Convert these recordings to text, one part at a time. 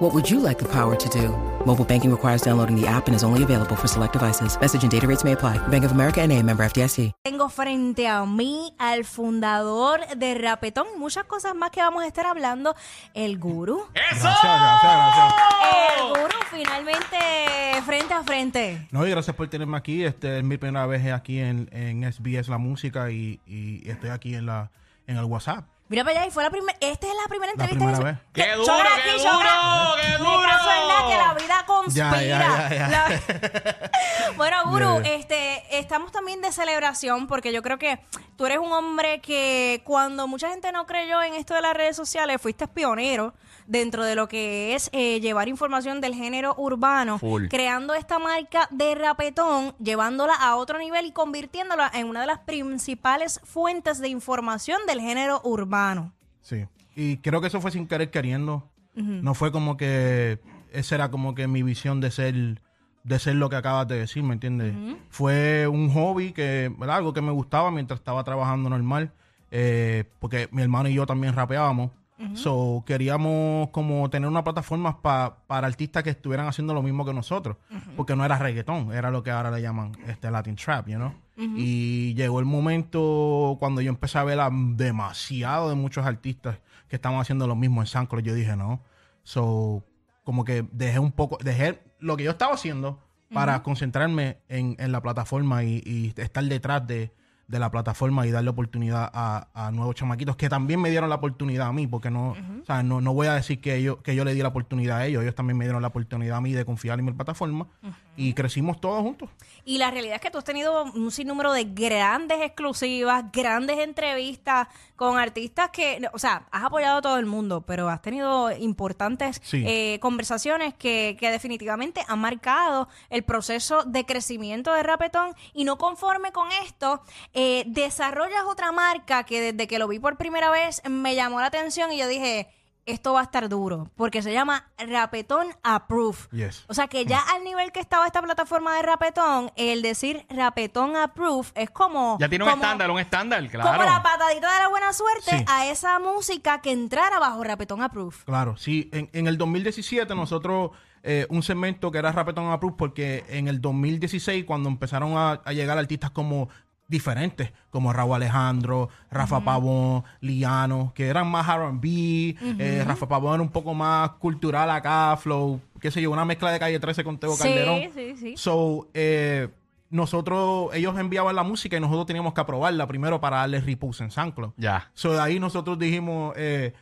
What would you like the power to do? Mobile banking requires downloading the app and is only available for select devices. Message and data rates may apply. Bank of America and a member FDIC. Tengo frente a mí al fundador de Rapetón y muchas cosas más que vamos a estar hablando, el gurú. ¡Eso! Gracias, gracias, gracias. El gurú finalmente frente a frente. No, y gracias por tenerme aquí. Este es mi primera vez aquí en, en SBS La Música y, y estoy aquí en la en el WhatsApp. Mira para allá, y fue la primera, esta es la primera La entrevista. primera de- vez. ¡Qué Que- duro, chora qué duro, qué Ni duro! que la vida conspira. Ya, ya, ya, ya. La- bueno, Guru, ya. este, estamos también de celebración porque yo creo que tú eres un hombre que cuando mucha gente no creyó en esto de las redes sociales, fuiste pionero dentro de lo que es eh, llevar información del género urbano, Full. creando esta marca de rapetón, llevándola a otro nivel y convirtiéndola en una de las principales fuentes de información del género urbano. Sí. Y creo que eso fue sin querer queriendo. No fue como que esa era como que mi visión de ser de ser lo que acabas de decir, ¿me entiendes? Fue un hobby que, ¿verdad? Algo que me gustaba mientras estaba trabajando normal, eh, porque mi hermano y yo también rapeábamos. So, queríamos como tener una plataforma pa- para artistas que estuvieran haciendo lo mismo que nosotros, porque no era reggaetón, era lo que ahora le llaman este Latin Trap, you know? Y llegó el momento cuando yo empecé a ver a demasiado de muchos artistas que estaban haciendo lo mismo en SoundCloud, yo dije, no. So, como que dejé un poco, dejé lo que yo estaba haciendo para concentrarme en, en la plataforma y, y estar detrás de, de la plataforma y darle oportunidad a, a nuevos chamaquitos que también me dieron la oportunidad a mí, porque no, o sea, no, no voy a decir que yo, que yo le di la oportunidad a ellos, ellos también me dieron la oportunidad a mí de confiar en mi plataforma y crecimos todos juntos. Y la realidad es que tú has tenido un sinnúmero de grandes exclusivas, grandes entrevistas con artistas que, o sea, has apoyado a todo el mundo, pero has tenido importantes Sí. eh, conversaciones que, que definitivamente han marcado el proceso de crecimiento de Rapetón. Y no conforme con esto, eh, desarrollas otra marca que desde que lo vi por primera vez me llamó la atención y yo dije, esto va a estar duro, porque se llama Rapetón Approve. Yes. O sea que ya al nivel que estaba esta plataforma de Rapetón, el decir Rapetón Approve es como. Ya tiene un como- estándar, un estándar, Como claro. la patadita de la buena suerte Sí. a esa música que entrara bajo Rapetón Approve. Claro, sí. En, en el 2017 nosotros, eh, un segmento que era Rapetón Approved, porque en el 2016 cuando empezaron a, a llegar artistas como diferentes, como Raúl Alejandro, Rafa Pavón, Liano, que eran más R&B, eh, Rafa Pavón era un poco más cultural acá, flow, qué sé yo, una mezcla de Calle 13 con Teo Sí, Calderón. sí, sí. So, eh, nosotros, ellos enviaban la música y nosotros teníamos que aprobarla primero para darle repose en SoundCloud. Ya. So, de ahí nosotros dijimos, eh,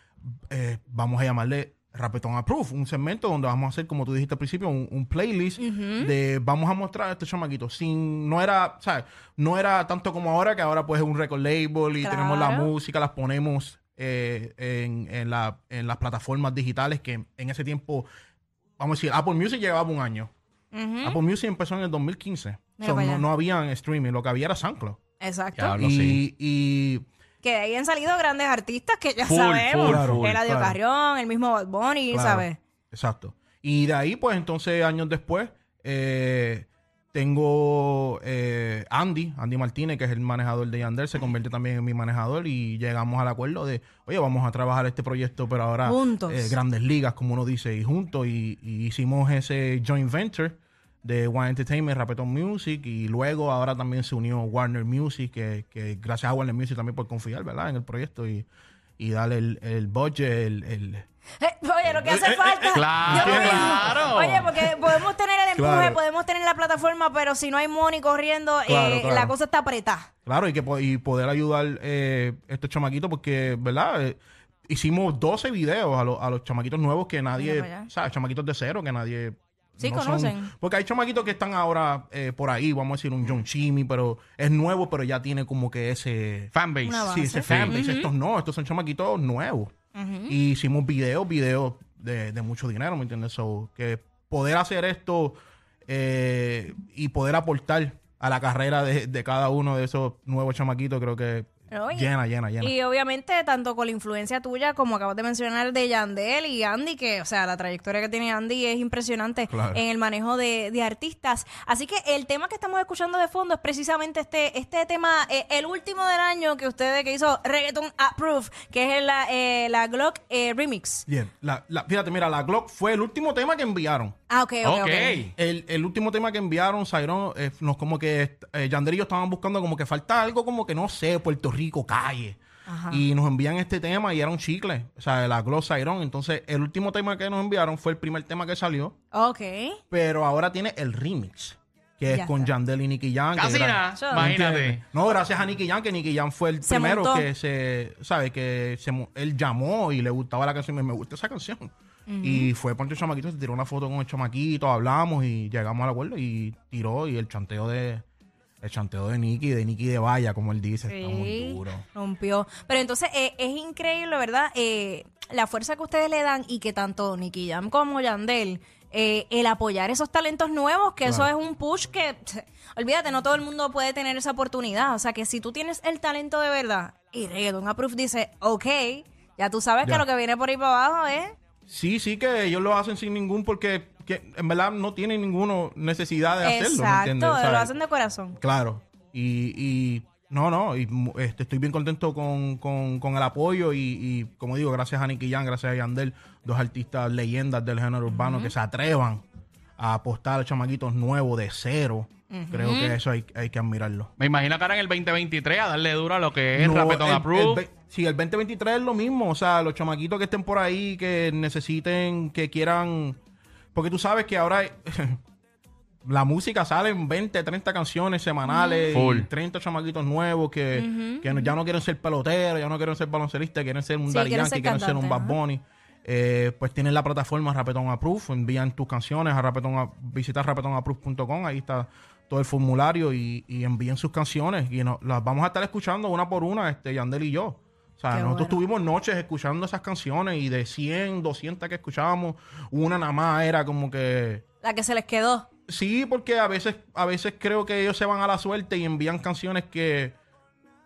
eh, vamos a llamarle Rapetón Approve, un segmento donde vamos a hacer, como tú dijiste al principio, un, un playlist de vamos a mostrar a estos chamaquitos. Sin, no era, ¿sabes? No era tanto como ahora, que ahora pues es un record label y Claro. tenemos la música, las ponemos eh, en, en, la- en las plataformas digitales que en ese tiempo, vamos a decir, Apple Music llevaba un año. Apple Music empezó en el 2015. Mira So, para no, no había streaming, lo que había era SoundCloud. Exacto. Y, sí. y Que de ahí han salido grandes artistas que ya Full, sabemos. full, Claro, full. Eladio claro. Carrión, el mismo Bad Bunny, Claro, ¿sabes? Exacto. Y de ahí, pues entonces, años después, eh, tengo eh, Andy, Andy Martínez, que es el manejador de Yandel, se convierte también en mi manejador y llegamos al acuerdo de, oye, vamos a trabajar este proyecto, pero ahora Juntos. eh, grandes ligas, como uno dice, y juntos, y, y hicimos ese joint venture de One Entertainment, Rapetón Music, y luego ahora también se unió Warner Music, que, que gracias a Warner Music también por confiar, ¿verdad?, en el proyecto y, y darle el, el budget, el- el Eh, Oye, lo que hace falta. claro, claro. Oye, porque podemos tener el empuje, Claro. podemos tener la plataforma, pero si no hay money corriendo, Claro, eh, claro. la cosa está apretada. Claro, y que y poder ayudar eh, estos chamaquitos porque, ¿verdad? Eh, hicimos 12 videos a, los- a los chamaquitos nuevos que nadie, allá. ¿sabes? Chamaquitos de cero que nadie... Sí, son- conocen. porque hay chamaquitos que están ahora eh, por ahí, vamos a decir un John Chimmy, pero es nuevo, pero ya tiene como que ese... Fanbase. Sí, ese fanbase. Estos no, estos son chamaquitos nuevos. Y hicimos videos, videos de, de mucho dinero, ¿me entiendes? So, que poder hacer esto eh, y poder aportar a la carrera de, de cada uno de esos nuevos chamaquitos, creo que No, y- llena, llena, llena. Y obviamente, tanto con la influencia tuya, como acabas de mencionar, de Yandel y Andy, que, o sea, la trayectoria que tiene Andy es impresionante Claro. en el manejo de, de artistas. Así que el tema que estamos escuchando de fondo es precisamente este, este tema, eh, el último del año que ustedes que hizo Reggaeton Approve, que es la, eh, la Glock eh, Remix. Bien, la, la- fíjate, mira, la Glock fue el último tema que enviaron. Ah, ok, ok, Ok. ok. El, el último tema que enviaron, Zayrón, eh, nos como que eh, Yandel y yo estaban buscando como que falta algo como que no sé, Puerto Rico, calle. Ajá. Y nos envían este tema y era un chicle, o sea, la Gloss Zayrón. Entonces, el último tema que nos enviaron fue el primer tema que salió, Ok. pero ahora tiene el remix, que es Ya con está. Yandel y Nicky Jam. que Casi gra- nada, Yo- imagínate. No, gracias a Nicky Jam, que Nicky Jam fue el Se primero montó. que se, ¿sabe? Que se, mo- él llamó y le gustaba la canción, me, me gusta esa canción. Y fue Poncho Chamaquito, se tiró una foto con el chamaquito, hablamos y llegamos al acuerdo y tiró y el chanteo de el chanteo de Nicky, de Nicky de Valla, como él dice, está muy duro. rompió. Pero entonces eh, es increíble, ¿verdad? Eh, la fuerza que ustedes le dan y que tanto Nicky Jam como Yandel, eh, el apoyar esos talentos nuevos, que eso es un push que, olvídate, no todo el mundo puede tener esa oportunidad. O sea que si tú tienes el talento de verdad y Reggaeton Approve dice, ok, ya tú sabes que lo que viene por ahí para abajo es... Sí, sí, que ellos lo hacen sin ningún, porque que en verdad no tienen ninguna necesidad de hacerlo, ¿me Exacto, entiendes? lo hacen de corazón. Claro. Y, y no, no, y mu- este, estoy bien contento con, con- con el apoyo y, y, como digo, gracias a Nicky Jam, gracias a Yandel, dos artistas leyendas del género urbano que se atrevan a apostar a chamaquitos nuevos de cero. Creo que eso hay, hay que admirarlo. Me imagino que ahora en el 2023 a darle duro a lo que es No, Rapetón Approve. el sí, el 2023 es lo mismo. O sea, los chamaquitos que estén por ahí, que necesiten, que quieran. Porque tú sabes que ahora la música sale en 20, 30 canciones semanales. Full. Y 30 chamaquitos nuevos que, que no- ya no quieren ser peloteros, ya no quieren ser baloncelistas, quieren ser un Sí, Daddy quieren Yankee, ser quieren ser un Bad cantantes, ajá. Bunny. Eh, pues tienen la plataforma Rapetón Approve, envían tus canciones a Rapetón, a- visita rapetonapprove.com, ahí está todo el formulario y, y envíen sus canciones y no- las vamos a estar escuchando una por una, este Yandel y yo. O sea, Qué nosotros bueno. tuvimos noches escuchando esas canciones y de 100, 200 que escuchábamos, una nada más era como que... La que se les quedó. Sí, porque a veces, a veces creo que ellos se van a la suerte y envían canciones que,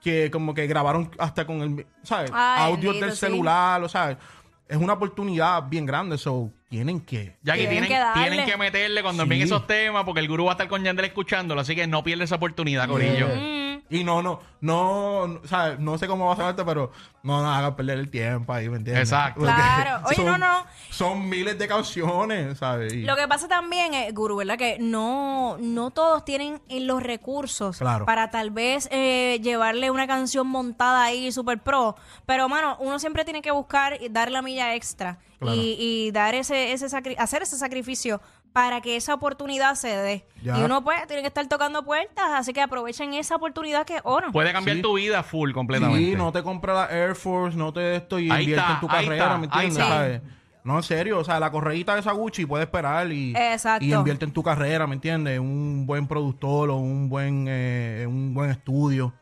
que como que grabaron hasta con el, ¿sabes? Ay, Audios bendito, del sí. celular, o sea, es una oportunidad bien grande, so tienen que. Ya que Tienen tienen, que darle. tienen que meterle cuando Sí. envíen esos temas, porque el gurú va a estar con Yandel escuchándolo, así que no pierdes esa oportunidad, Corillo. Mm. Y no, no, no, no, o sea, no sé cómo va a ser esto, pero no nos hagan perder el tiempo ahí, ¿me entiendes? Exacto. Porque Claro. Oye, son- no, no. Son miles de canciones, ¿sabes? Y- Lo que pasa también, eh, Guru, ¿verdad? Que no, no todos tienen eh, los recursos Claro. para tal vez eh, llevarle una canción montada ahí super pro. Pero, mano, uno siempre tiene que buscar y dar la milla extra Claro. y, y dar ese, ese sacri- hacer ese sacrificio para que esa oportunidad se dé. Ya. Y uno pues tiene que estar tocando puertas, así que aprovechen esa oportunidad que es oro. Puede cambiar Sí. tu vida full completamente. Sí, no te compra la Air Force, no te esto y Ahí invierte está, en tu ahí carrera, está, ¿me ahí entiendes? está. ¿Sabes? No, en serio, o sea, la correíta de esa Gucci puede esperar y, Exacto. y invierte en tu carrera, ¿me entiendes? Un buen productor o un buen eh, un buen estudio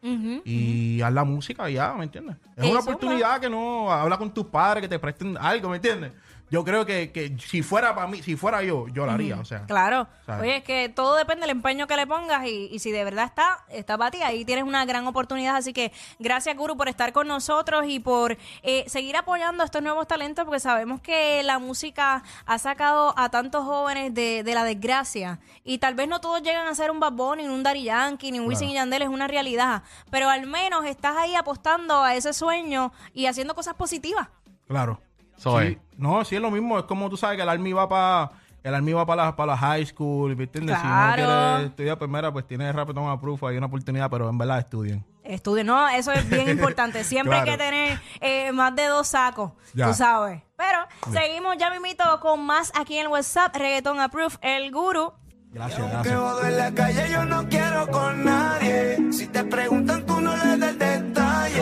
y haz la música y ya, ¿me entiendes? Es Eso, una oportunidad que no habla con tus padres, que te presten algo, ¿me entiendes? Yo creo que, que si fuera para mí, si fuera yo, yo lo haría, o sea. Claro. ¿Sabes? Oye, es que todo depende del empeño que le pongas y, y si de verdad está, está para ti, ahí tienes una gran oportunidad. Así que gracias, Guru, por estar con nosotros y por eh, seguir apoyando a estos nuevos talentos porque sabemos que la música ha sacado a tantos jóvenes de, de la desgracia y tal vez no todos llegan a ser un Bad Bunny, ni un Daddy Yankee, ni un Wisin y Yandel, es una realidad. Pero al menos estás ahí apostando a ese sueño y haciendo cosas positivas. Claro. Sí. No, sí es lo mismo. Es como tú sabes que el Army va para el Army va para la, para la high school, ¿me entiendes? Claro. Si no quieres estudiar primera, pues tienes Rapetón Approve, hay una oportunidad, pero en verdad estudien. Estudien, no, eso es bien importante. Siempre hay que tener eh, más de dos sacos, Ya. tú sabes. Pero seguimos ya mimito con más aquí en el WhatsApp, Reggaeton Approve, el guru. Gracias, Que gracias. jodo en la calle yo no quiero con nadie. Si te preguntan tú no le des detalle.